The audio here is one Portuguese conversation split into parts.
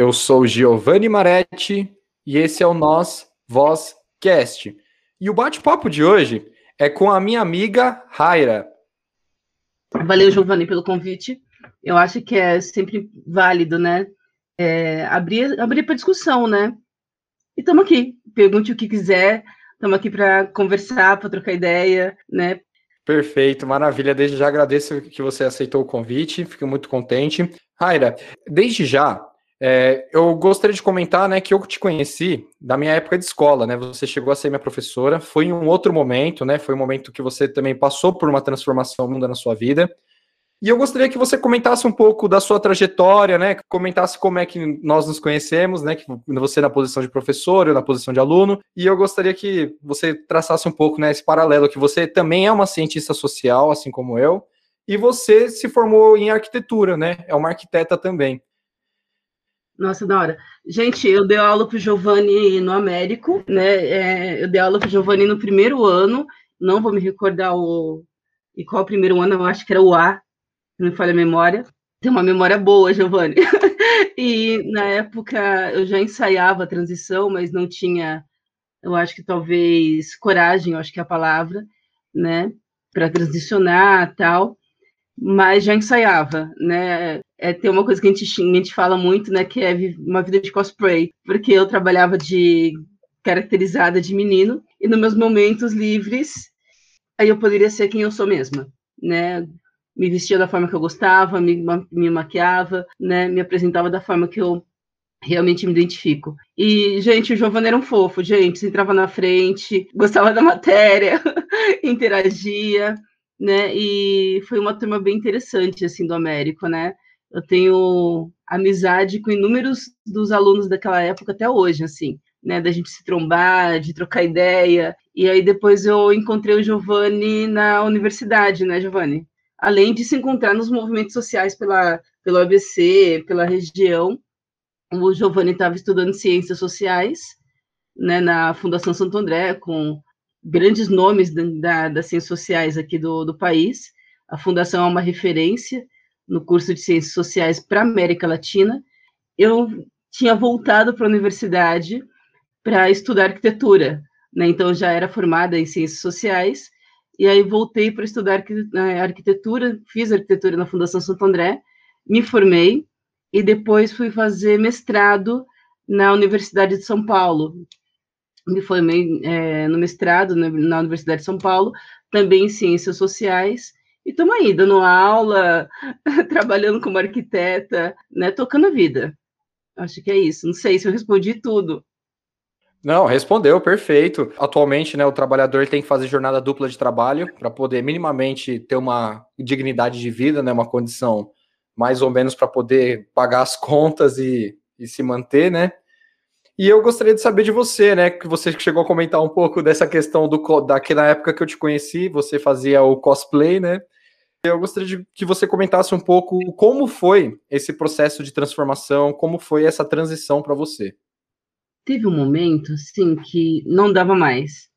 Eu sou Giovanni Maretti e esse é o Nós Voz Cast. E o bate-papo de hoje é com a minha amiga Raira. Valeu, Giovanni, pelo convite. Eu acho que é sempre válido, né? É, abrir abrir para discussão, né? E estamos aqui. Pergunte o que quiser. Estamos aqui para conversar, para trocar ideia, né? Perfeito, maravilha. Desde já agradeço que você aceitou o convite, fico muito contente. Raira, desde já, é, eu gostaria de comentar né, que eu te conheci da minha época de escola, né? Você chegou a ser minha professora, foi em um outro momento, né? Foi um momento que você também passou por uma transformação muda na sua vida. E eu gostaria que você comentasse um pouco da sua trajetória, né? Comentasse como é que nós nos conhecemos, né? Que você na posição de professor, eu na posição de aluno. E eu gostaria que você traçasse um pouco, né? Esse paralelo que você também é uma cientista social, assim como eu, e você se formou em arquitetura, né? É uma arquiteta também. Nossa, da hora. Gente, eu dei aula para o Giovanni no Américo, né? É, eu dei aula para o Giovanni no primeiro ano, não vou me recordar o. E qual o primeiro ano? Eu acho que era o A, não me falha a memória. Tem uma memória boa, Giovanni. e na época eu já ensaiava a transição, mas não tinha, eu acho que talvez coragem, eu acho que é a palavra, né, para transicionar tal, mas já ensaiava, né? É, tem uma coisa que a gente, a gente fala muito, né, que é uma vida de cosplay, porque eu trabalhava de caracterizada de menino e nos meus momentos livres aí eu poderia ser quem eu sou mesma, né? me vestia da forma que eu gostava, me, me maquiava, né, me apresentava da forma que eu realmente me identifico. E, gente, o Giovanni era um fofo, gente, se entrava na frente, gostava da matéria, interagia, né, e foi uma turma bem interessante, assim, do Américo, né, eu tenho amizade com inúmeros dos alunos daquela época até hoje, assim, né, da gente se trombar, de trocar ideia, e aí depois eu encontrei o Giovanni na universidade, né, Giovanni? além de se encontrar nos movimentos sociais pela, pelo ABC, pela região. O Giovanni estava estudando ciências sociais né, na Fundação Santo André, com grandes nomes da, das ciências sociais aqui do, do país. A fundação é uma referência no curso de ciências sociais para América Latina. Eu tinha voltado para a universidade para estudar arquitetura, né? então já era formada em ciências sociais e aí voltei para estudar né, arquitetura, fiz arquitetura na Fundação Santo André, me formei e depois fui fazer mestrado na Universidade de São Paulo. Me formei é, no mestrado né, na Universidade de São Paulo, também em Ciências Sociais, e estamos aí, dando aula, trabalhando como arquiteta, né, tocando a vida. Acho que é isso. Não sei se eu respondi tudo. Não, respondeu, perfeito. Atualmente, né, o trabalhador tem que fazer jornada dupla de trabalho para poder minimamente ter uma dignidade de vida, né, uma condição mais ou menos para poder pagar as contas e, e se manter, né? E eu gostaria de saber de você, né, que você chegou a comentar um pouco dessa questão do daquela época que eu te conheci, você fazia o cosplay, né? Eu gostaria de que você comentasse um pouco como foi esse processo de transformação, como foi essa transição para você teve um momento, assim, que não dava mais.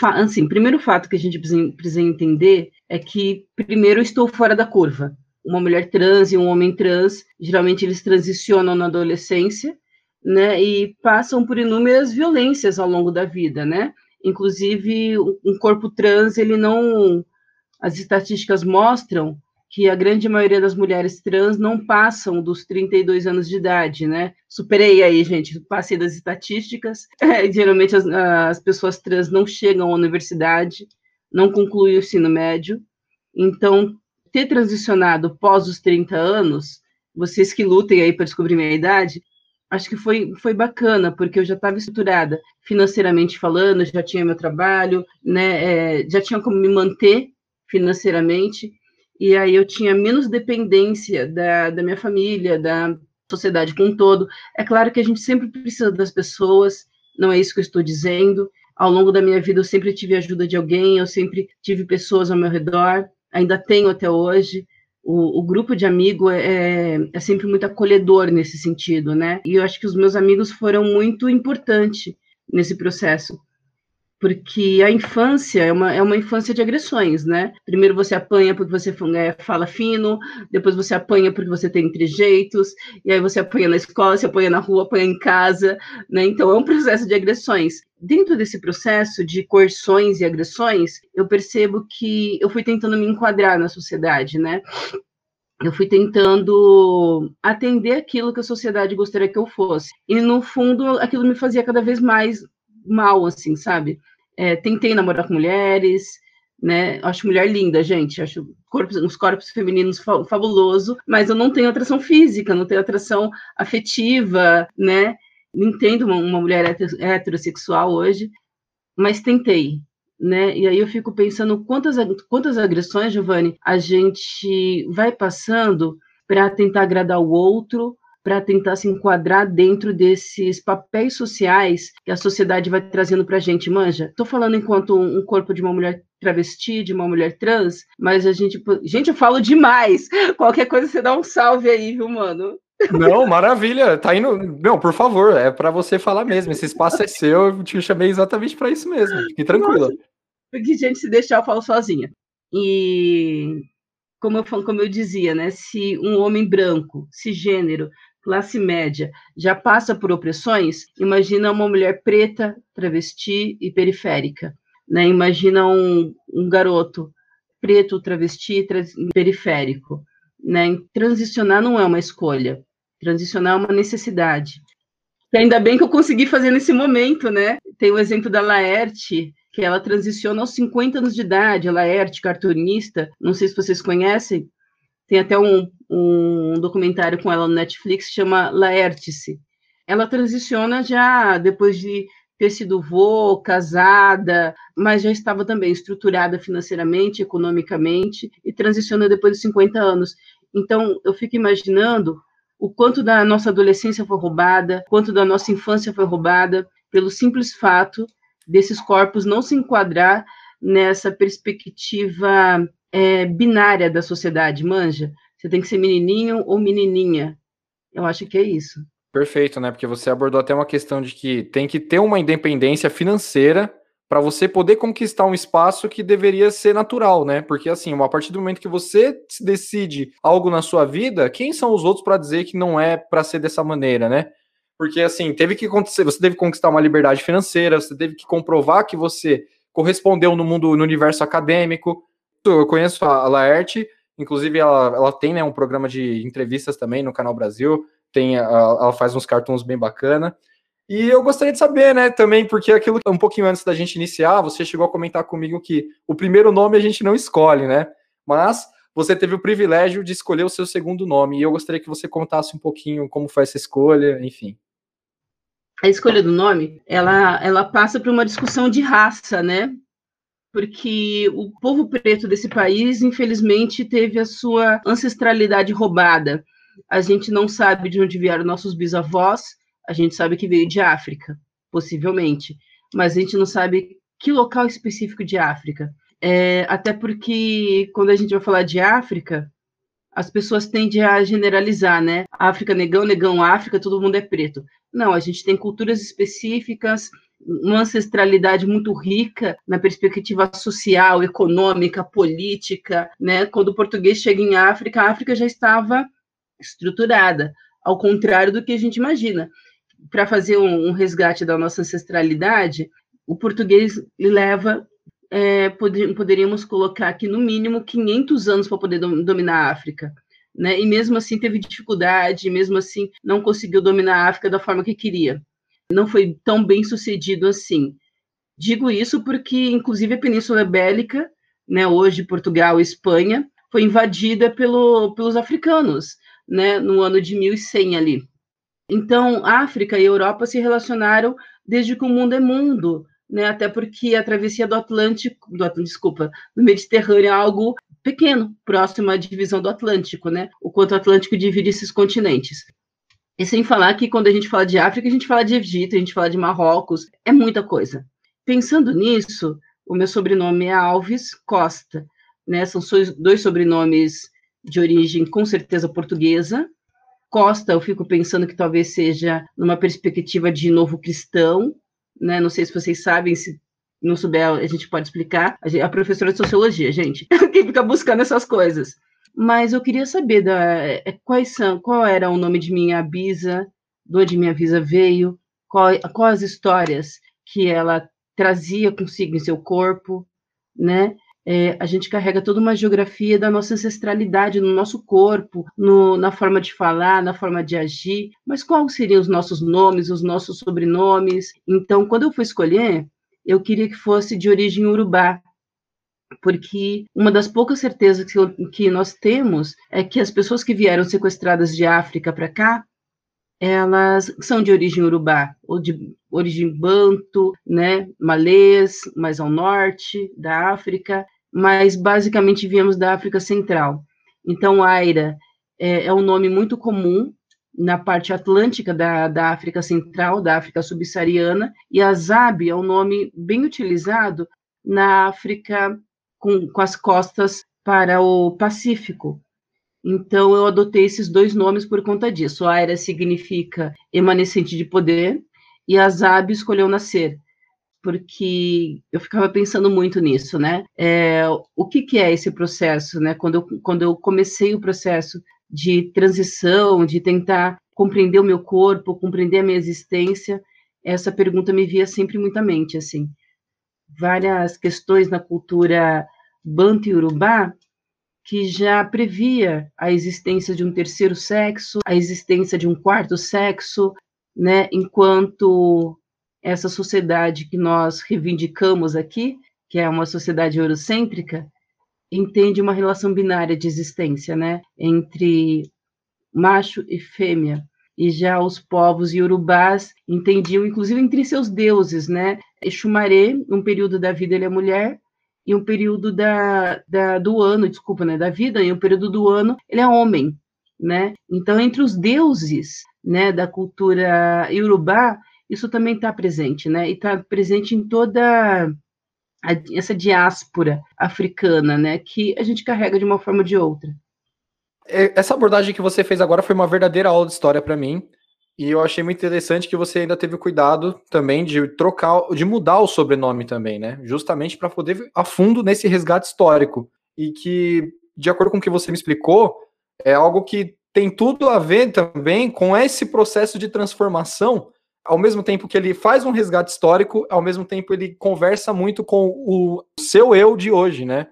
Assim, primeiro fato que a gente precisa entender é que, primeiro, eu estou fora da curva. Uma mulher trans e um homem trans, geralmente eles transicionam na adolescência, né, e passam por inúmeras violências ao longo da vida, né? Inclusive, um corpo trans, ele não... As estatísticas mostram que a grande maioria das mulheres trans não passam dos 32 anos de idade, né? Superei aí, gente, passei das estatísticas. É, geralmente as, as, pessoas trans não chegam à universidade, não concluem o ensino médio. Então, ter transicionado pós os 30 anos, vocês que lutem aí para descobrir minha idade, acho que foi, foi bacana, porque eu já estava estruturada financeiramente falando, já tinha meu trabalho, né? É, já tinha como me manter financeiramente e aí eu tinha menos dependência da, da minha família, da sociedade como um todo. É claro que a gente sempre precisa das pessoas, não é isso que eu estou dizendo. Ao longo da minha vida eu sempre tive ajuda de alguém, eu sempre tive pessoas ao meu redor, ainda tenho até hoje. O, o grupo de amigo é, é, é sempre muito acolhedor nesse sentido, né? E eu acho que os meus amigos foram muito importantes nesse processo porque a infância é uma, é uma infância de agressões, né? Primeiro você apanha porque você é, fala fino, depois você apanha porque você tem trejeitos, e aí você apanha na escola, você apanha na rua, apanha em casa, né? Então é um processo de agressões. Dentro desse processo de coerções e agressões, eu percebo que eu fui tentando me enquadrar na sociedade, né? eu fui tentando atender aquilo que a sociedade gostaria que eu fosse. E, no fundo, aquilo me fazia cada vez mais mal, assim, sabe? É, tentei namorar com mulheres, né? Acho mulher linda, gente. Acho corpos, corpos femininos fa fabuloso, mas eu não tenho atração física, não tenho atração afetiva, né? Não entendo uma, uma mulher heterossexual hoje, mas tentei, né? E aí eu fico pensando quantas, quantas agressões, Giovanni, a gente vai passando para tentar agradar o outro, para tentar se enquadrar dentro desses papéis sociais que a sociedade vai trazendo para a gente, manja. Estou falando enquanto um corpo de uma mulher travesti, de uma mulher trans, mas a gente. Gente, eu falo demais. Qualquer coisa você dá um salve aí, viu, mano? Não, maravilha. Tá indo. Não, por favor, é para você falar mesmo. Esse espaço é seu. Eu te chamei exatamente para isso mesmo. Fique tranquila. Porque, gente, se deixar, eu falo sozinha. E como eu, como eu dizia, né? Se um homem branco, cisgênero, classe média, já passa por opressões, imagina uma mulher preta, travesti e periférica. Né? Imagina um, um garoto preto, travesti e periférico. Né? Transicionar não é uma escolha, transicionar é uma necessidade. E ainda bem que eu consegui fazer nesse momento, né? Tem o exemplo da Laerte, que ela transiciona aos 50 anos de idade, a Laerte, cartunista, não sei se vocês conhecem, tem até um, um documentário com ela no Netflix, chama Laertice. Ela transiciona já depois de ter sido vô, casada, mas já estava também estruturada financeiramente, economicamente, e transiciona depois de 50 anos. Então, eu fico imaginando o quanto da nossa adolescência foi roubada, quanto da nossa infância foi roubada, pelo simples fato desses corpos não se enquadrar nessa perspectiva é, binária da sociedade, manja? Você tem que ser menininho ou menininha. Eu acho que é isso. Perfeito, né? Porque você abordou até uma questão de que tem que ter uma independência financeira para você poder conquistar um espaço que deveria ser natural, né? Porque assim, a partir do momento que você decide algo na sua vida, quem são os outros para dizer que não é para ser dessa maneira, né? Porque assim, teve que acontecer, você teve que conquistar uma liberdade financeira, você teve que comprovar que você correspondeu no mundo, no universo acadêmico, eu conheço a Laerte, inclusive ela, ela tem né, um programa de entrevistas também no Canal Brasil, tem, ela faz uns cartoons bem bacana. E eu gostaria de saber, né, também, porque aquilo um pouquinho antes da gente iniciar, você chegou a comentar comigo que o primeiro nome a gente não escolhe, né? Mas você teve o privilégio de escolher o seu segundo nome. E eu gostaria que você contasse um pouquinho como foi essa escolha, enfim. A escolha do nome, ela, ela passa por uma discussão de raça, né? Porque o povo preto desse país, infelizmente, teve a sua ancestralidade roubada. A gente não sabe de onde vieram nossos bisavós, a gente sabe que veio de África, possivelmente, mas a gente não sabe que local específico de África. É, até porque, quando a gente vai falar de África, as pessoas tendem a generalizar, né? África, negão, negão, África, todo mundo é preto. Não, a gente tem culturas específicas, uma ancestralidade muito rica na perspectiva social, econômica, política, né? Quando o português chega em África, a África já estava estruturada, ao contrário do que a gente imagina. Para fazer um, um, resgate da nossa ancestralidade, o português leva, é, pod poderíamos colocar aqui no mínimo 500 anos para poder dominar a África. Né? E mesmo assim teve dificuldade, mesmo assim não conseguiu dominar a África da forma que queria não foi tão bem sucedido assim. Digo isso porque, inclusive, a Península Ibérica, né, hoje Portugal e Espanha, foi invadida pelo, pelos africanos, né, no ano de 1100 ali. Então, África e Europa se relacionaram desde que o mundo é mundo, né, até porque a travessia do Atlântico, do, desculpa, do Mediterrâneo é algo pequeno, próximo à divisão do Atlântico, né, o quanto o Atlântico divide esses continentes. E sem falar que quando a gente fala de África, a gente fala de Egito, a gente fala de Marrocos, é muita coisa. Pensando nisso, o meu sobrenome é Alves Costa, né? São dois sobrenomes de origem com certeza portuguesa. Costa, eu fico pensando que talvez seja numa perspectiva de novo cristão, né? Não sei se vocês sabem se não souber, a gente pode explicar. A, professora de sociologia, gente, quem fica buscando essas coisas. Mas eu queria saber da, é, quais são, qual era o nome de minha bisa, de onde minha bisa veio, qual, quais as histórias que ela trazia consigo em seu corpo, né? É, a gente carrega toda uma geografia da nossa ancestralidade no nosso corpo, no, na forma de falar, na forma de agir, mas quais seriam os nossos nomes, os nossos sobrenomes? Então, quando eu fui escolher, eu queria que fosse de origem urubá, porque uma das poucas certezas que, eu, que nós temos é que as pessoas que vieram sequestradas de África para cá, elas são de origem urubá, ou de origem banto, né, malês, mais ao norte da África, mas basicamente viemos da África Central. Então, Aira é, é um nome muito comum na parte atlântica da, da África Central, da África subsaariana, e Azab é um nome bem utilizado na África com, com as costas para o Pacífico. Então, eu adotei esses dois nomes por conta disso. Aira significa emanescente de poder, e Azab escolheu nascer, porque eu ficava pensando muito nisso, né? É, o que, que é esse processo, né? Quando eu, quando eu comecei o processo de transição, de tentar compreender o meu corpo, compreender a minha existência, essa pergunta me via sempre muito à mente, assim várias questões na cultura banto urubá que já previa a existência de um terceiro sexo, a existência de um quarto sexo, né, enquanto essa sociedade que nós reivindicamos aqui, que é uma sociedade eurocêntrica, entende uma relação binária de existência, né, entre macho e fêmea. E já os povos iorubás entendiam, inclusive entre seus deuses, né, Exumaré, um período da vida ele é mulher, e um período da, da, do ano, desculpa, né, da vida, e um período do ano ele é homem, né? Então, entre os deuses, né, da cultura iorubá, isso também está presente, né? E está presente em toda a, essa diáspora africana, né, que a gente carrega de uma forma ou de outra. É, essa abordagem que você fez agora foi uma verdadeira aula de história para mim. E eu achei muito interessante que você ainda teve cuidado também de trocar, de mudar o sobrenome também, né? Justamente para poder a fundo nesse resgate histórico. E que, de acordo com o que você me explicou, é algo que tem tudo a ver também com esse processo de transformação. Ao mesmo tempo que ele faz um resgate histórico, ao mesmo tempo ele conversa muito com o seu eu de hoje, né?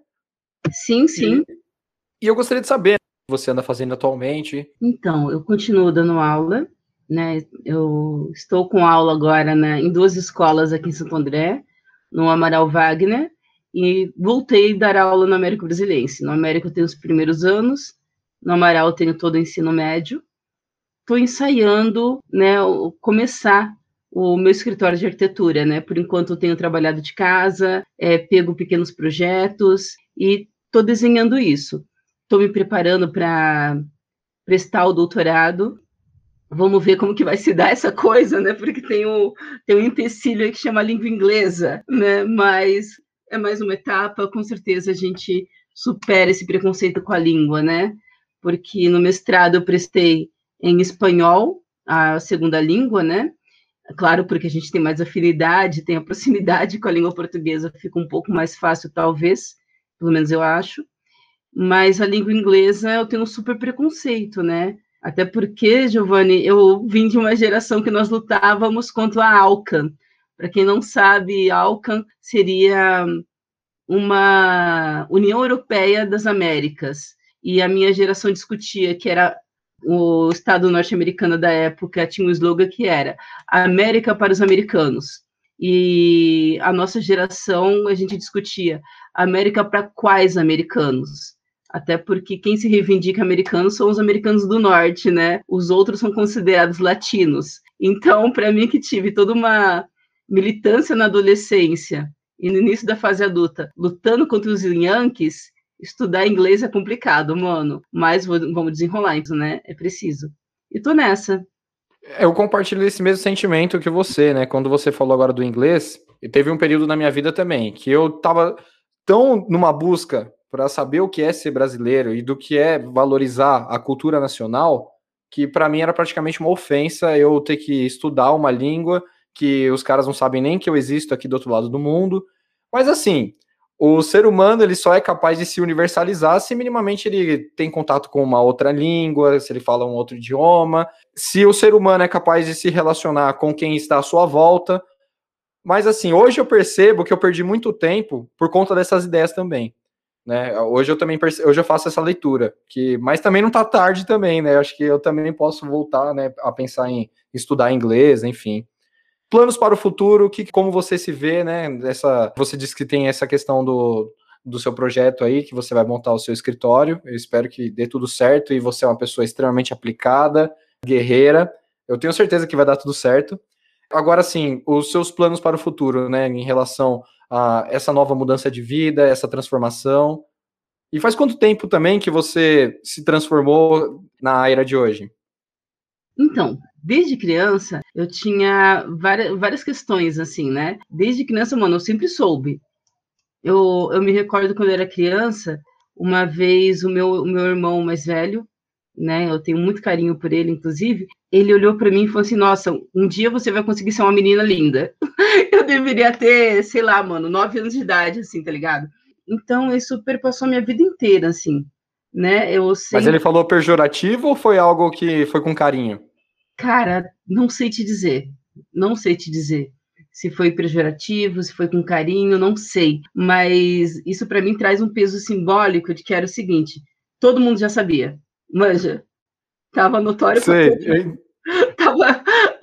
Sim, sim. E, e eu gostaria de saber o que você anda fazendo atualmente. Então, eu continuo dando aula né? Eu estou com aula agora né, em duas escolas aqui em Santo André, no Amaral Wagner, e voltei a dar aula no Américo Brasilense. No Américo eu tenho os primeiros anos, no Amaral eu tenho todo o ensino médio. Estou ensaiando, né, começar o meu escritório de arquitetura, né? Por enquanto eu tenho trabalhado de casa, é, pego pequenos projetos e estou desenhando isso. Estou me preparando para prestar o doutorado Vamos ver como que vai se dar essa coisa, né? Porque tem um, tem um empecilho aí que chama língua inglesa, né? Mas é mais uma etapa, com certeza a gente supera esse preconceito com a língua, né? Porque no mestrado eu prestei em espanhol, a segunda língua, né? Claro, porque a gente tem mais afinidade, tem a proximidade com a língua portuguesa, fica um pouco mais fácil, talvez, pelo menos eu acho. Mas a língua inglesa eu tenho um super preconceito, né? Até porque, Giovanni, eu vim de uma geração que nós lutávamos contra a Alcan. Para quem não sabe, Alcan seria uma União Europeia das Américas. E a minha geração discutia que era o Estado norte-americano da época tinha um slogan que era América para os americanos. E a nossa geração, a gente discutia América para quais americanos? Até porque quem se reivindica americano são os americanos do norte, né? Os outros são considerados latinos. Então, para mim, que tive toda uma militância na adolescência e no início da fase adulta, lutando contra os Yankees, estudar inglês é complicado, mano. Mas vamos desenrolar isso, né? É preciso. E tô nessa. Eu compartilho esse mesmo sentimento que você, né? Quando você falou agora do inglês, teve um período na minha vida também que eu tava tão numa busca para saber o que é ser brasileiro e do que é valorizar a cultura nacional, que para mim era praticamente uma ofensa eu ter que estudar uma língua que os caras não sabem nem que eu existo aqui do outro lado do mundo. Mas assim, o ser humano ele só é capaz de se universalizar se minimamente ele tem contato com uma outra língua, se ele fala um outro idioma, se o ser humano é capaz de se relacionar com quem está à sua volta. Mas assim, hoje eu percebo que eu perdi muito tempo por conta dessas ideias também. Né? Hoje eu também perce... hoje eu faço essa leitura, que mas também não está tarde também, né? Acho que eu também posso voltar, né, a pensar em estudar inglês, enfim. Planos para o futuro, que como você se vê, né? Essa, você disse que tem essa questão do, do seu projeto aí, que você vai montar o seu escritório. Eu espero que dê tudo certo e você é uma pessoa extremamente aplicada, guerreira. Eu tenho certeza que vai dar tudo certo. Agora sim, os seus planos para o futuro, né, em relação essa nova mudança de vida, essa transformação. E faz quanto tempo também que você se transformou na era de hoje? Então, desde criança, eu tinha várias, várias questões, assim, né? Desde criança, mano, eu sempre soube. Eu, eu me recordo quando eu era criança, uma vez o meu, o meu irmão mais velho, né? Eu tenho muito carinho por ele, inclusive. Ele olhou para mim e falou assim: Nossa, um dia você vai conseguir ser uma menina linda. eu deveria ter, sei lá, mano, nove anos de idade, assim, tá ligado? Então, isso perpassou a minha vida inteira, assim, né? Eu sempre... Mas ele falou pejorativo ou foi algo que foi com carinho? Cara, não sei te dizer. Não sei te dizer. Se foi pejorativo, se foi com carinho, não sei. Mas isso para mim traz um peso simbólico de que era o seguinte: todo mundo já sabia. Manja. Tava notório sei. O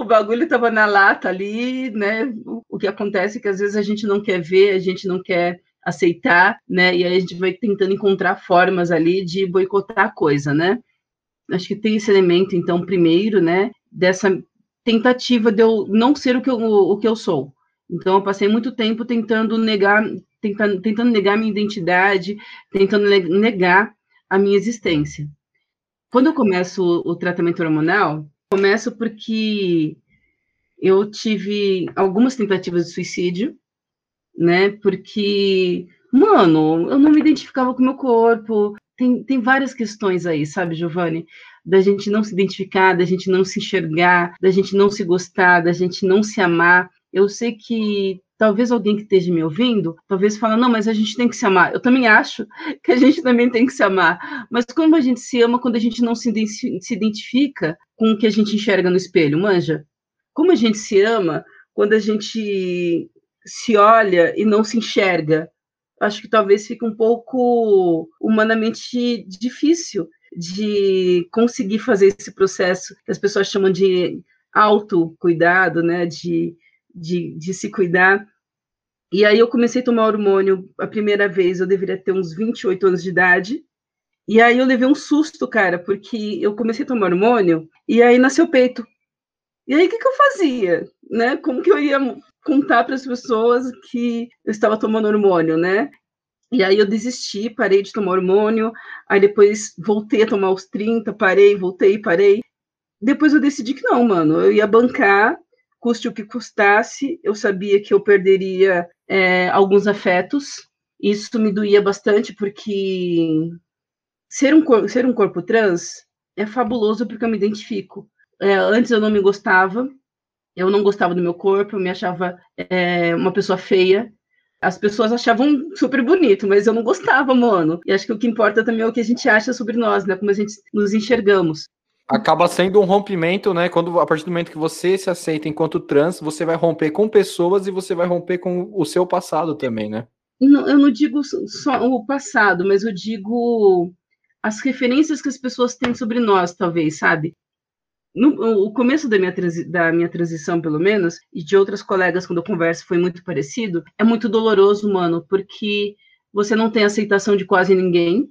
bagulho tava na lata ali, né? O que acontece é que às vezes a gente não quer ver, a gente não quer aceitar, né? E aí a gente vai tentando encontrar formas ali de boicotar a coisa, né? Acho que tem esse elemento, então, primeiro, né? dessa tentativa de eu não ser o que eu, o que eu sou. Então, eu passei muito tempo tentando negar, tentando, tentando negar minha identidade, tentando negar a minha existência. Quando eu começo o, o tratamento hormonal, começo porque eu tive algumas tentativas de suicídio, né? Porque, mano, eu não me identificava com o meu corpo. Tem, tem várias questões aí, sabe, Giovanni? da gente não se identificar, da gente não se enxergar, da gente não se gostar, da gente não se amar. Eu sei que talvez alguém que esteja me ouvindo, talvez fala, não, mas a gente tem que se amar. Eu também acho que a gente também tem que se amar. Mas como a gente se ama quando a gente não se, identifica com o que a gente enxerga no espelho, manja? Como a gente se ama quando a gente se olha e não se enxerga? Acho que talvez fique um pouco humanamente difícil de conseguir fazer esse processo que as pessoas chamam de autocuidado, né, de, de, de se cuidar. E aí eu comecei a tomar hormônio a primeira vez, eu deveria ter uns 28 anos de idade, e aí eu levei um susto, cara, porque eu comecei a tomar hormônio e aí nasceu peito. E aí o que, que eu fazia, né? Como que eu ia contar para as pessoas que eu estava tomando hormônio, né? E aí eu desisti, parei de tomar hormônio, aí depois voltei a tomar os 30, parei, voltei, parei. Depois eu decidi que não, mano, eu ia bancar, custe o que custasse, eu sabia que eu perderia é, alguns afetos, isso me doía bastante, porque ser um, ser um corpo trans é fabuloso porque eu me identifico. É, antes eu não me gostava, eu não gostava do meu corpo, eu me achava é, uma pessoa feia, as pessoas achavam super bonito, mas eu não gostava, mano. E acho que o que importa também é o que a gente acha sobre nós, né? Como a gente nos enxergamos. Acaba sendo um rompimento, né? Quando a partir do momento que você se aceita enquanto trans, você vai romper com pessoas e você vai romper com o seu passado também, né? Eu não digo só o passado, mas eu digo as referências que as pessoas têm sobre nós, talvez, sabe? no o começo da minha, da minha transição, pelo menos, e de outras colegas quando eu converso foi muito parecido, é muito doloroso, mano, porque você não tem aceitação de quase ninguém,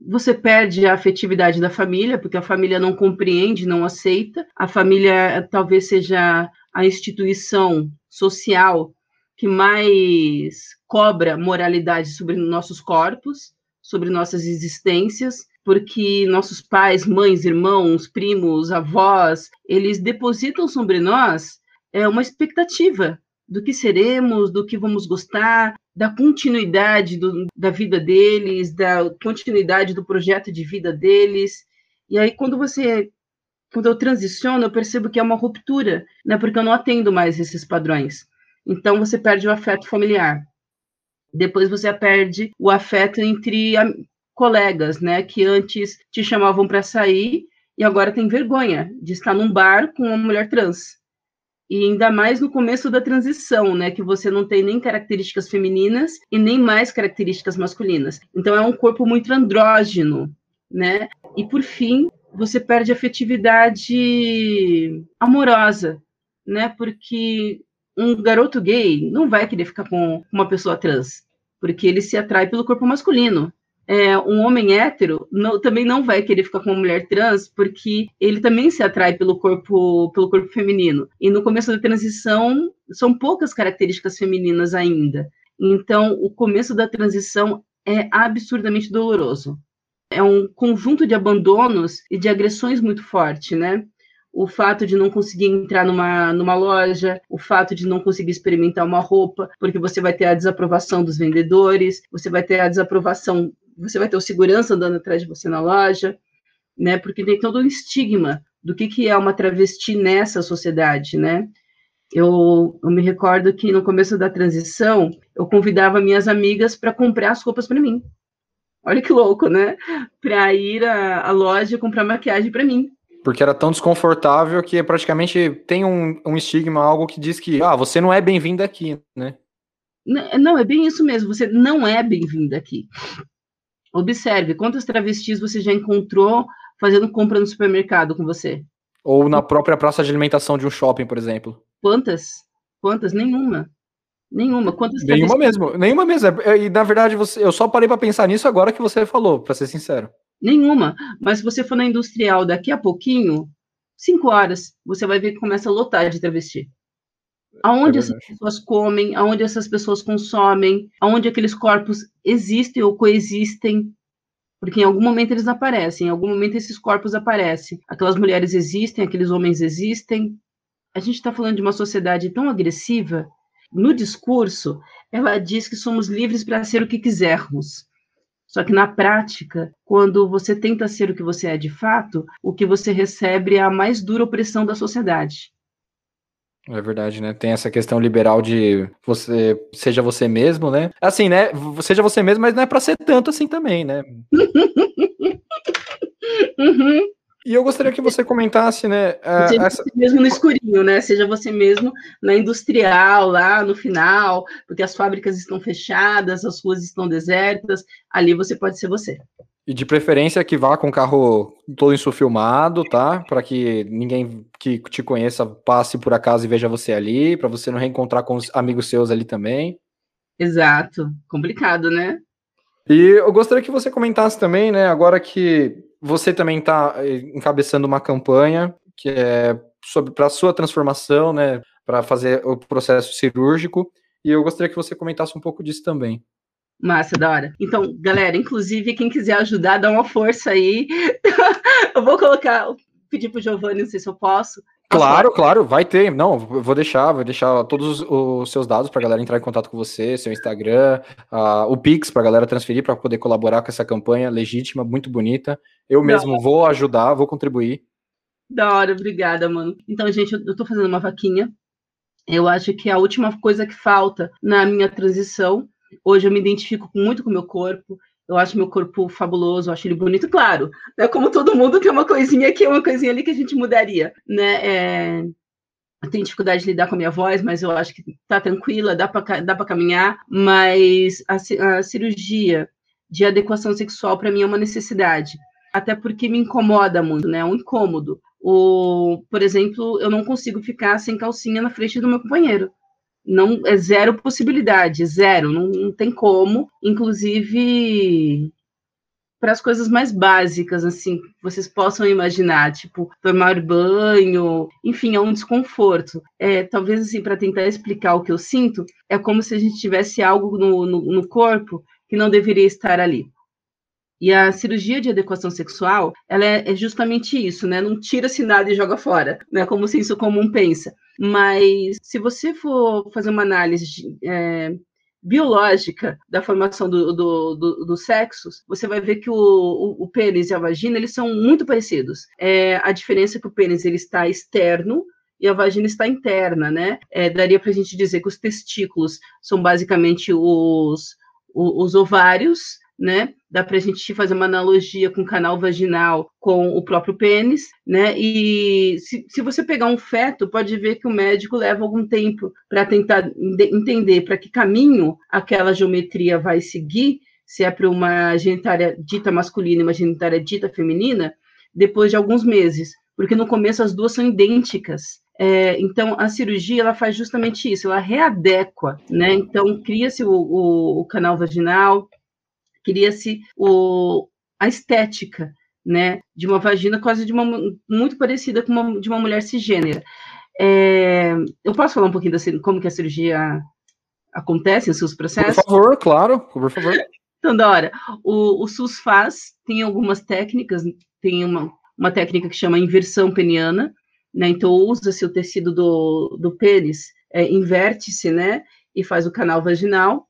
você perde a afetividade da família, porque a família não compreende, não aceita, a família talvez seja a instituição social que mais cobra moralidade sobre nossos corpos, sobre nossas existências, porque nossos pais, mães, irmãos, primos, avós, eles depositam sobre nós é, uma expectativa do que seremos, do que vamos gostar, da continuidade do, da vida deles, da continuidade do projeto de vida deles. E aí, quando você, quando eu transiciono, eu percebo que é uma ruptura, né? Porque eu não atendo mais esses padrões. Então, você perde o afeto familiar. Depois você perde o afeto entre colegas, né, que antes te chamavam para sair e agora tem vergonha de estar num bar com uma mulher trans. E ainda mais no começo da transição, né, que você não tem nem características femininas e nem mais características masculinas. Então é um corpo muito andrógeno, né? E por fim, você perde afetividade amorosa, né? Porque um garoto gay não vai querer ficar com uma pessoa trans, porque ele se atrai pelo corpo masculino é, um homem hétero não, também não vai querer ficar com uma mulher trans, porque ele também se atrai pelo corpo, pelo corpo feminino. E no começo da transição, são poucas características femininas ainda. Então, o começo da transição é absurdamente doloroso. É um conjunto de abandonos e de agressões muito forte, né? o fato de não conseguir entrar numa, numa loja, o fato de não conseguir experimentar uma roupa, porque você vai ter a desaprovação dos vendedores, você vai ter a desaprovação você vai ter o segurança andando atrás de você na loja, né? Porque tem todo um estigma do que, que é uma travesti nessa sociedade, né? Eu, eu me recordo que no começo da transição, eu convidava minhas amigas para comprar as roupas para mim. Olha que louco, né? Para ir à, à loja comprar maquiagem para mim. Porque era tão desconfortável que praticamente tem um, um estigma, algo que diz que ah, você não é bem-vinda aqui, né? Não, é bem isso mesmo, você não é bem-vinda aqui. Observe quantas travestis você já encontrou fazendo compra no supermercado com você. Ou na própria praça de alimentação de um shopping, por exemplo. Quantas? Quantas? Nenhuma. Nenhuma. Quantas Nenhuma mesmo. Nenhuma mesmo. É, e na verdade, você, eu só parei para pensar nisso agora que você falou, para ser sincero. Nenhuma. Mas se você for na industrial daqui a pouquinho, cinco horas, você vai ver que começa a lotar de travesti. Aonde é essas pessoas comem, aonde essas pessoas consomem, aonde aqueles corpos existem ou coexistem, porque em algum momento eles aparecem, em algum momento esses corpos aparecem. Aquelas mulheres existem, aqueles homens existem. A gente está falando de uma sociedade tão agressiva. No discurso, ela diz que somos livres para ser o que quisermos. Só que na prática, quando você tenta ser o que você é de fato, o que você recebe é a mais dura opressão da sociedade. É verdade, né? Tem essa questão liberal de você seja você mesmo, né? Assim, né? Seja você mesmo, mas não é para ser tanto assim também, né? uhum. E eu gostaria que você comentasse, né? Uh, seja essa... você mesmo no escurinho, né? Seja você mesmo na industrial, lá no final, porque as fábricas estão fechadas, as ruas estão desertas, ali você pode ser você. E de preferência que vá com o carro todo insufilmado, tá? Para que ninguém que te conheça passe por acaso e veja você ali, para você não reencontrar com os amigos seus ali também. Exato. Complicado, né? E eu gostaria que você comentasse também, né, agora que você também está eh, encabeçando uma campanha que é sobre para sua transformação, né, para fazer o processo cirúrgico, e eu gostaria que você comentasse um pouco disso também. Massa, da hora. Então, galera, inclusive, quem quiser ajudar, dá uma força aí. eu vou colocar, pedir pro Giovanni, não sei se eu posso. Claro, claro, vai ter. Não, vou deixar, vou deixar todos os seus dados para a galera entrar em contato com você, seu Instagram, uh, o Pix para a galera transferir para poder colaborar com essa campanha legítima, muito bonita. Eu mesmo vou ajudar, vou contribuir. Da hora, obrigada, mano. Então, gente, eu, tô fazendo uma vaquinha. Eu acho que é a última coisa que falta na minha transição Hoje eu me identifico muito com o meu corpo, eu acho meu corpo fabuloso, eu acho ele bonito, claro, né? Como todo mundo tem uma coisinha aqui, uma coisinha ali que a gente mudaria, né? É, eu tenho dificuldade de lidar com a minha voz, mas eu acho que tá tranquila, dá para dá caminhar, mas a, a cirurgia de adequação sexual para mim é uma necessidade, até porque me incomoda muito, né? É um incômodo. O, por exemplo, eu não consigo ficar sem calcinha na frente do meu companheiro não é zero possibilidade, zero, não, não tem como. Inclusive para as coisas mais básicas, assim, que vocês possam imaginar, tipo tomar banho, enfim, é um desconforto. É, talvez assim para tentar explicar o que eu sinto, é como se a gente tivesse algo no, no, no corpo que não deveria estar ali. E a cirurgia de adequação sexual, ela é, é justamente isso, né? Não tira-se nada e joga fora, né? Como o senso comum pensa. Mas se você for fazer uma análise é, biológica da formação do, do, do, dos sexos, você vai ver que o, o, o, pênis e a vagina eles são muito parecidos. É, a diferença é que o pênis ele está externo e a vagina está interna, né? É, daria para a gente dizer que os testículos são basicamente os o, os ovários, né? Dá para a gente fazer uma analogia com o canal vaginal com o próprio pênis, né? E se, se você pegar um feto, pode ver que o médico leva algum tempo para tentar entender para que caminho aquela geometria vai seguir, se é para uma genitária dita masculina e uma genitária dita feminina, depois de alguns meses, porque no começo as duas são idênticas. É, então, a cirurgia ela faz justamente isso, ela readequa, né? Então, cria-se o, o, o, canal vaginal, cria-se a estética, né? De uma vagina quase de uma muito parecida com uma de uma mulher cisgênera. É, eu posso falar um pouquinho da como que a cirurgia acontece em seus processos? Por favor, claro, por favor. Então, Dora, o, o SUS faz, tem algumas técnicas, tem uma, uma técnica que chama inversão peniana, né? Então, usa-se o tecido do, do pênis, é, inverte-se, né? E faz o canal vaginal.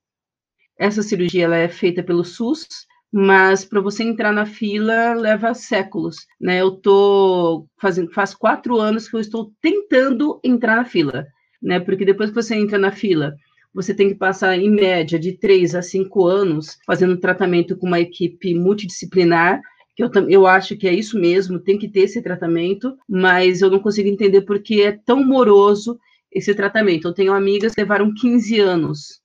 Essa cirurgia ela é feita pelo SUS, mas para você entrar na fila leva séculos, né? Eu tô fazendo, faz quatro anos que eu estou tentando entrar na fila, né? Porque depois que você entra na fila, você tem que passar, em média, de três a cinco anos fazendo tratamento com uma equipe multidisciplinar, que eu, eu acho que é isso mesmo, tem que ter esse tratamento, mas eu não consigo entender por que é tão moroso esse tratamento. Eu tenho amigas que levaram 15 anos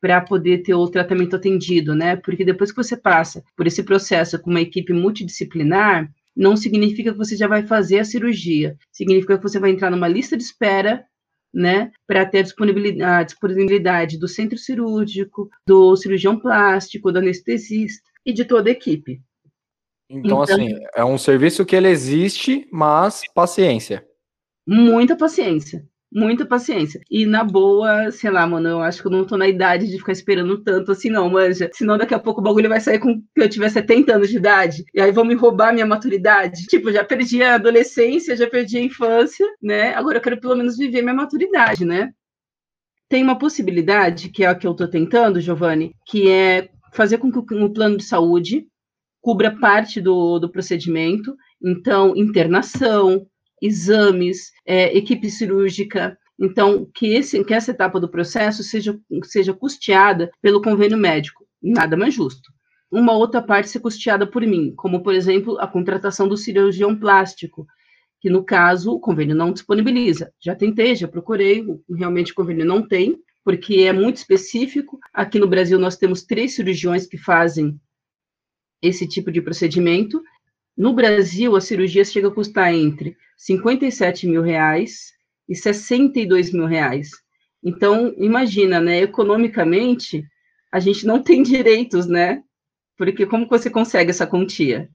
para poder ter o tratamento atendido, né? Porque depois que você passa por esse processo com uma equipe multidisciplinar, não significa que você já vai fazer a cirurgia, significa que você vai entrar numa lista de espera né, para ter a disponibilidade, do centro cirúrgico, do cirurgião plástico, do anestesista e de toda a equipe. Então, então, assim, é um serviço que ele existe, mas paciência. Muita paciência. Muita paciência. E na boa, sei lá, mano, eu acho que eu não tô na idade de ficar esperando tanto assim, não, manja. Senão daqui a pouco o bagulho vai sair com que eu tiver 70 anos de idade. E aí vão me roubar minha maturidade. Tipo, já perdi a adolescência, já perdi a infância, né? Agora eu quero pelo menos viver minha maturidade, né? Tem uma possibilidade, que é a que eu tô tentando, Giovanni, que é fazer com que o plano de saúde cubra parte do, do procedimento, então, internação, exames, é, equipe cirúrgica. Então, que, esse, que essa etapa do processo seja, seja custeada pelo convênio médico. Nada mais justo. Uma outra parte ser custeada por mim, como, por exemplo, a contratação do cirurgião plástico, que no caso o convênio não disponibiliza. Já tentei, já procurei, realmente o convênio não tem, porque é muito específico. Aqui no Brasil nós temos três cirurgiões que fazem esse tipo de procedimento. No Brasil, a cirurgia chega a custar entre 57 mil reais e 62 mil reais. Então, imagina, né? Economicamente, a gente não tem direitos, né? Porque como você consegue essa quantia?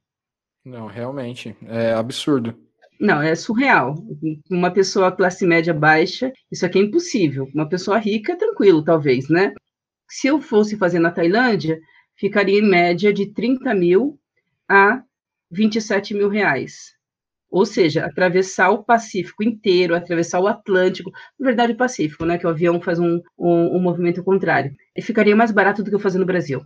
Não, realmente, é absurdo. Não, é surreal. Uma pessoa classe média baixa, isso aqui é impossível. Uma pessoa rica, tranquilo, talvez, né? Se eu fosse fazer na Tailândia, ficaria em média de 30 mil a 27 mil reais. Ou seja, atravessar o Pacífico inteiro, atravessar o Atlântico, na verdade o Pacífico, né, que o avião faz um, um, um movimento contrário, e ficaria mais barato do que eu fazer no Brasil.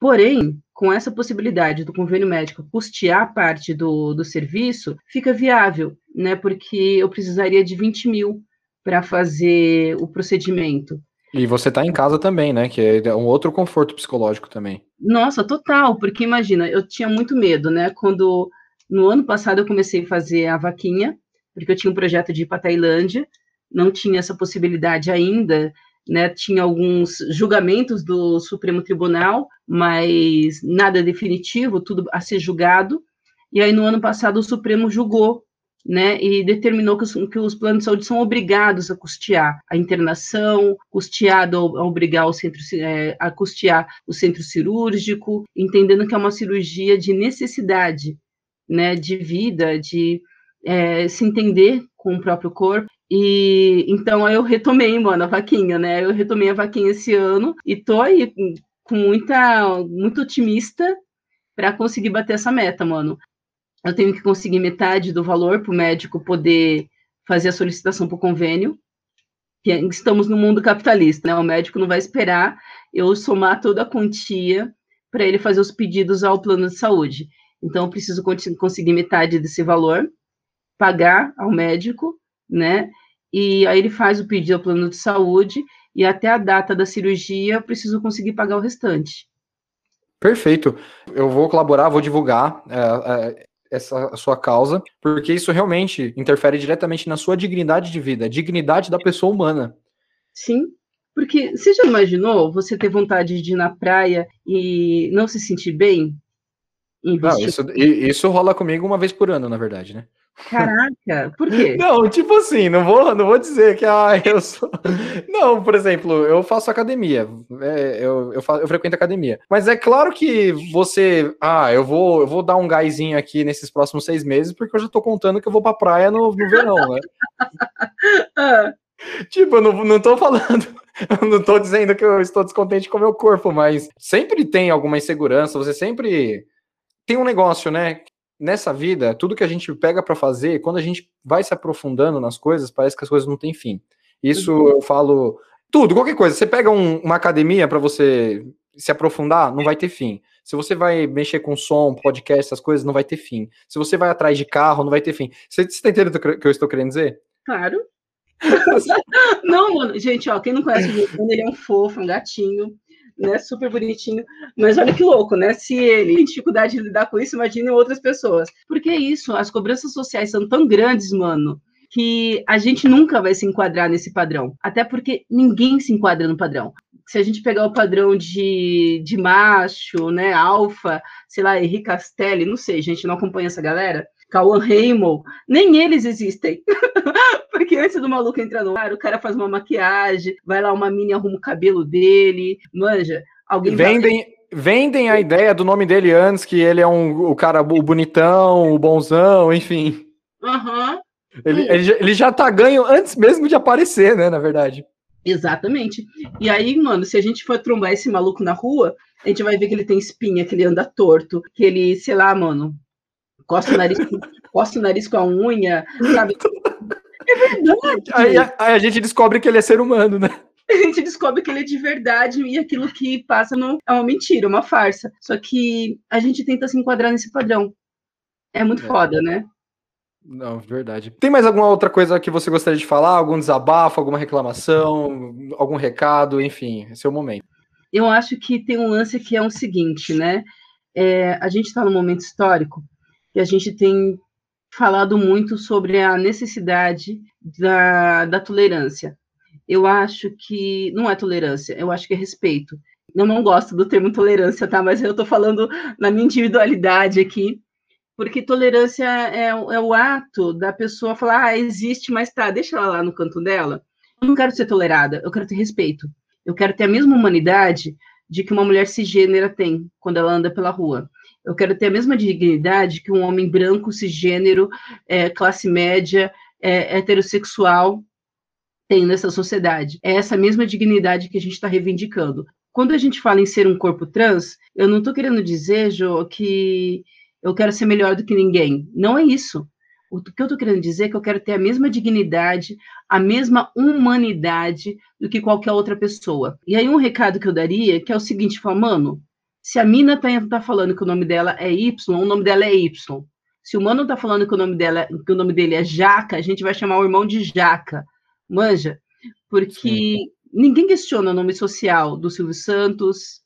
Porém, com essa possibilidade do convênio médico custear parte do, do serviço, fica viável, né? Porque eu precisaria de 20 mil para fazer o procedimento. E você está em casa também, né? Que é um outro conforto psicológico também. Nossa, total, porque imagina, eu tinha muito medo, né? Quando no ano passado eu comecei a fazer a vaquinha, porque eu tinha um projeto de ir para Tailândia, não tinha essa possibilidade ainda, né? Tinha alguns julgamentos do Supremo Tribunal, mas nada definitivo, tudo a ser julgado. E aí no ano passado o Supremo julgou né, e determinou que os, que os, planos de saúde são obrigados a custear a internação, custeado a, obrigar o centro, é, a custear o centro cirúrgico, entendendo que é uma cirurgia de necessidade, né, de vida, de é, se entender com o próprio corpo. E então eu retomei, mano, a vaquinha, né? Eu retomei a vaquinha esse ano e tô aí com muita, muito otimista para conseguir bater essa meta, mano eu tenho que conseguir metade do valor para o médico poder fazer a solicitação para o convênio. É, estamos no mundo capitalista, né? O médico não vai esperar eu somar toda a quantia para ele fazer os pedidos ao plano de saúde. Então, eu preciso conseguir metade desse valor, pagar ao médico, né? E aí ele faz o pedido ao plano de saúde e até a data da cirurgia eu preciso conseguir pagar o restante. Perfeito. Eu vou colaborar, vou divulgar é, é, essa sua causa, porque isso realmente interfere diretamente na sua dignidade de vida, dignidade da pessoa humana. Sim, porque você já imaginou você ter vontade de ir na praia e não se sentir bem? Não, isso, isso rola comigo uma vez por ano, na verdade, né? Caraca, por quê? Não, tipo assim, não vou, não vou dizer que ah, eu sou. Não, por exemplo, eu faço academia, é, eu, eu, faço, eu frequento academia. Mas é claro que você. Ah, eu vou, eu vou dar um gásinho aqui nesses próximos seis meses, porque eu já tô contando que eu vou pra praia no, no verão, né? ah. Tipo, eu não, não tô falando. Eu não tô dizendo que eu estou descontente com o meu corpo, mas sempre tem alguma insegurança, você sempre. Tem um negócio, né? nessa vida, tudo que a gente pega para fazer, quando a gente vai se aprofundando nas coisas, parece que as coisas não têm fim. Isso uhum. eu falo tudo, qualquer coisa. Você pega um, uma academia para você se aprofundar, não vai ter fim. Se você vai mexer com som, podcast, essas coisas, não vai ter fim. Se você vai atrás de carro, não vai ter fim. Você, você tá entendendo o que eu estou querendo dizer? Claro. não, mano, gente, ó, quem não conhece o ele é um fofo, um gatinho né? Super bonitinho. Mas olha que louco, né? Se ele tem dificuldade de lidar com isso, imagine outras pessoas. Porque é isso, as cobranças sociais são tão grandes, mano, que a gente nunca vai se enquadrar nesse padrão. Até porque ninguém se enquadra no padrão. Se a gente pegar o padrão de, de macho, né, alfa, sei lá, Henrique Castelli, não sei, gente, não acompanha essa galera. Cauan Raymond, nem eles existem. Porque antes do maluco entrar no ar, o cara faz uma maquiagem, vai lá, uma mini arruma o cabelo dele, manja. Alguém vendem, vai... vendem a ideia do nome dele antes, que ele é um, o cara o bonitão, o bonzão, enfim. Uhum. Ele, ele, ele já tá ganho antes mesmo de aparecer, né, na verdade. Exatamente. E aí, mano, se a gente for trombar esse maluco na rua, a gente vai ver que ele tem espinha, que ele anda torto, que ele, sei lá, mano, coça o nariz, coça o nariz com a unha, sabe? É verdade. Aí, aí, a gente descobre que ele é ser humano, né? A gente descobre que ele é de verdade e aquilo que passa não é uma mentira, uma farsa. Só que a gente tenta se enquadrar nesse padrão. É muito é. foda, né? Não, verdade. Tem mais alguma outra coisa que você gostaria de falar? Algum desabafo, alguma reclamação, algum recado, enfim, esse é o momento. Eu acho que tem um lance que é o seguinte, né? É, a gente está num momento histórico e a gente tem falado muito sobre a necessidade da, da tolerância. Eu acho que não é tolerância, eu acho que é respeito. Eu não gosto do termo tolerância, tá? Mas eu estou falando na minha individualidade aqui, porque tolerância é, é, o ato da pessoa falar, ah, existe, mas tá, deixa ela lá no canto dela. Eu não quero ser tolerada, eu quero ter respeito. Eu quero ter a mesma humanidade de que uma mulher cisgênera tem quando ela anda pela rua. Eu quero ter a mesma dignidade que um homem branco, cisgênero, é, classe média, é, heterossexual tem nessa sociedade. É essa mesma dignidade que a gente está reivindicando. Quando a gente fala em ser um corpo trans, eu não estou querendo dizer, Jo, que eu quero ser melhor do que ninguém. Não é isso. O que eu estou querendo dizer é que eu quero ter a mesma dignidade, a mesma humanidade do que qualquer outra pessoa. E aí um recado que eu daria, que é o seguinte, fala, mano, se a mina tá, tá falando que o nome dela é Y, o nome dela é Y. Se o mano tá falando que o nome dela, que o nome dele é Jaca, a gente vai chamar o irmão de Jaca. Manja? Porque Sim. ninguém questiona o nome social do Silvio Santos,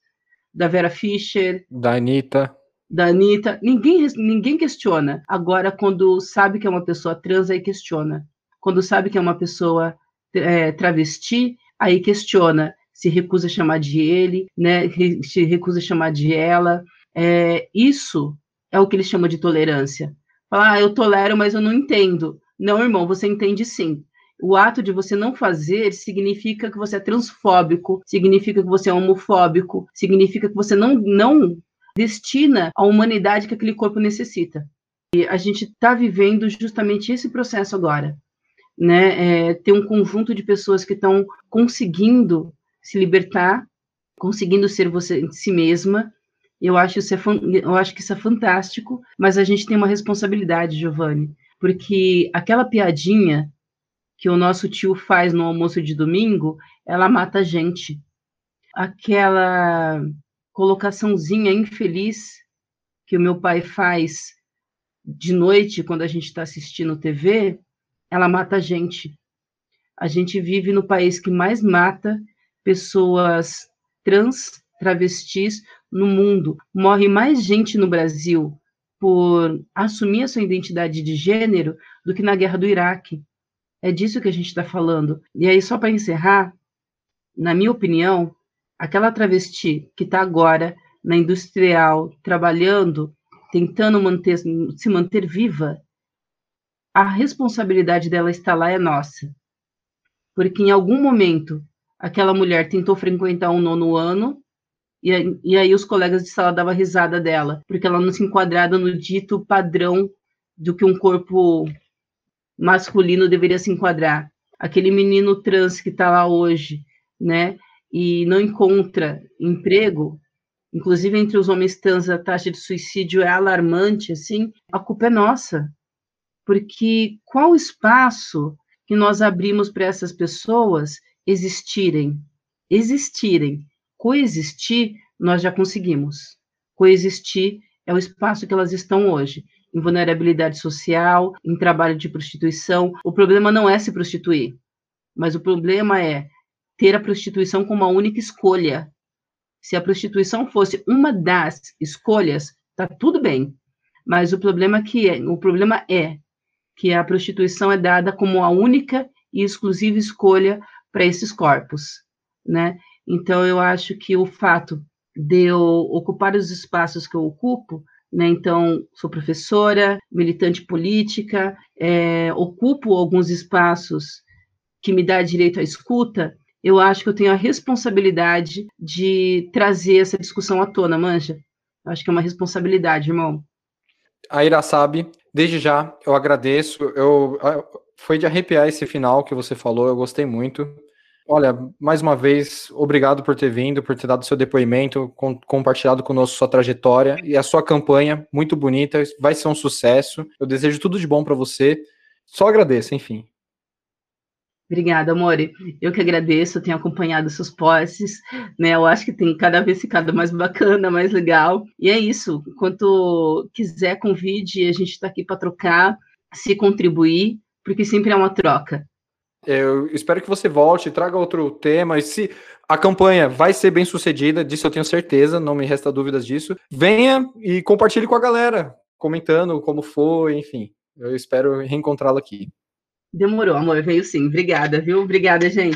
da Vera Fischer, da Anitta. Da Anitta. Ninguém, ninguém questiona. Agora, quando sabe que é uma pessoa trans, aí questiona. Quando sabe que é uma pessoa é, travesti, aí questiona se recusa a chamar de ele, né, se recusa a chamar de ela. É, isso é o que ele chama de tolerância. Falar, ah, eu tolero, mas eu não entendo. Não, irmão, você entende sim. O ato de você não fazer significa que você é transfóbico, significa que você é homofóbico, significa que você não, não destina a humanidade que aquele corpo necessita. E a gente está vivendo justamente esse processo agora. Né? É, tem um conjunto de pessoas que estão conseguindo se libertar, conseguindo ser você em si mesma. Eu acho, isso é, eu acho que isso é fantástico, mas a gente tem uma responsabilidade, Giovanni, porque aquela piadinha que o nosso tio faz no almoço de domingo, ela mata a gente. Aquela colocaçãozinha infeliz que o meu pai faz de noite, quando a gente está assistindo TV, ela mata a gente. A gente vive no país que mais mata pessoas trans, travestis no mundo. Morre mais gente no Brasil por assumir a sua identidade de gênero do que na guerra do Iraque. É disso que a gente está falando. E aí, só para encerrar, na minha opinião, aquela travesti que está agora na industrial, trabalhando, tentando manter, se manter viva, a responsabilidade dela estar lá é nossa. Porque em algum momento aquela mulher tentou frequentar um nono ano e, e aí os colegas de sala davam risada dela, porque ela não se enquadrava no dito padrão do que um corpo masculino deveria se enquadrar. Aquele menino trans que está lá hoje, né, e não encontra emprego, inclusive entre os homens trans a taxa de suicídio é alarmante, assim, a culpa é nossa. Porque qual espaço que nós abrimos para essas pessoas existirem? Existirem. Coexistir, nós já conseguimos. Coexistir é o espaço que elas estão hoje, em vulnerabilidade social, em trabalho de prostituição. O problema não é se prostituir, mas o problema é ter a prostituição como a única escolha. Se a prostituição fosse uma das escolhas, tá tudo bem. Mas o problema que é, o problema é que a prostituição é dada como a única e exclusiva escolha para esses corpos, né? Então eu acho que o fato de eu ocupar os espaços que eu ocupo, né? Então sou professora, militante política, é, ocupo alguns espaços que me dá direito à escuta, eu acho que eu tenho a responsabilidade de trazer essa discussão à tona, manja. Eu acho que é uma responsabilidade, irmão. A Ira sabe, desde já, eu agradeço. Eu, foi de arrepiar esse final que você falou, eu gostei muito. Olha, mais uma vez, obrigado por ter vindo, por ter dado seu depoimento, com, compartilhado conosco sua trajetória e a sua campanha, muito bonita, vai ser um sucesso. Eu desejo tudo de bom para você. Só agradeço, enfim. Obrigada, Amore. Eu que agradeço, tenho acompanhado seus postes, né? Eu acho que tem cada vez ficado mais bacana, mais legal. E é isso. Enquanto quiser, convide, a gente está aqui para trocar, se contribuir, porque sempre é uma troca. Eu espero que você volte, traga outro tema. E se a campanha vai ser bem sucedida, disso eu tenho certeza, não me resta dúvidas disso. Venha e compartilhe com a galera, comentando como foi, enfim. Eu espero reencontrá-lo aqui. Demorou, amor, veio sim. Obrigada, viu? Obrigada, gente.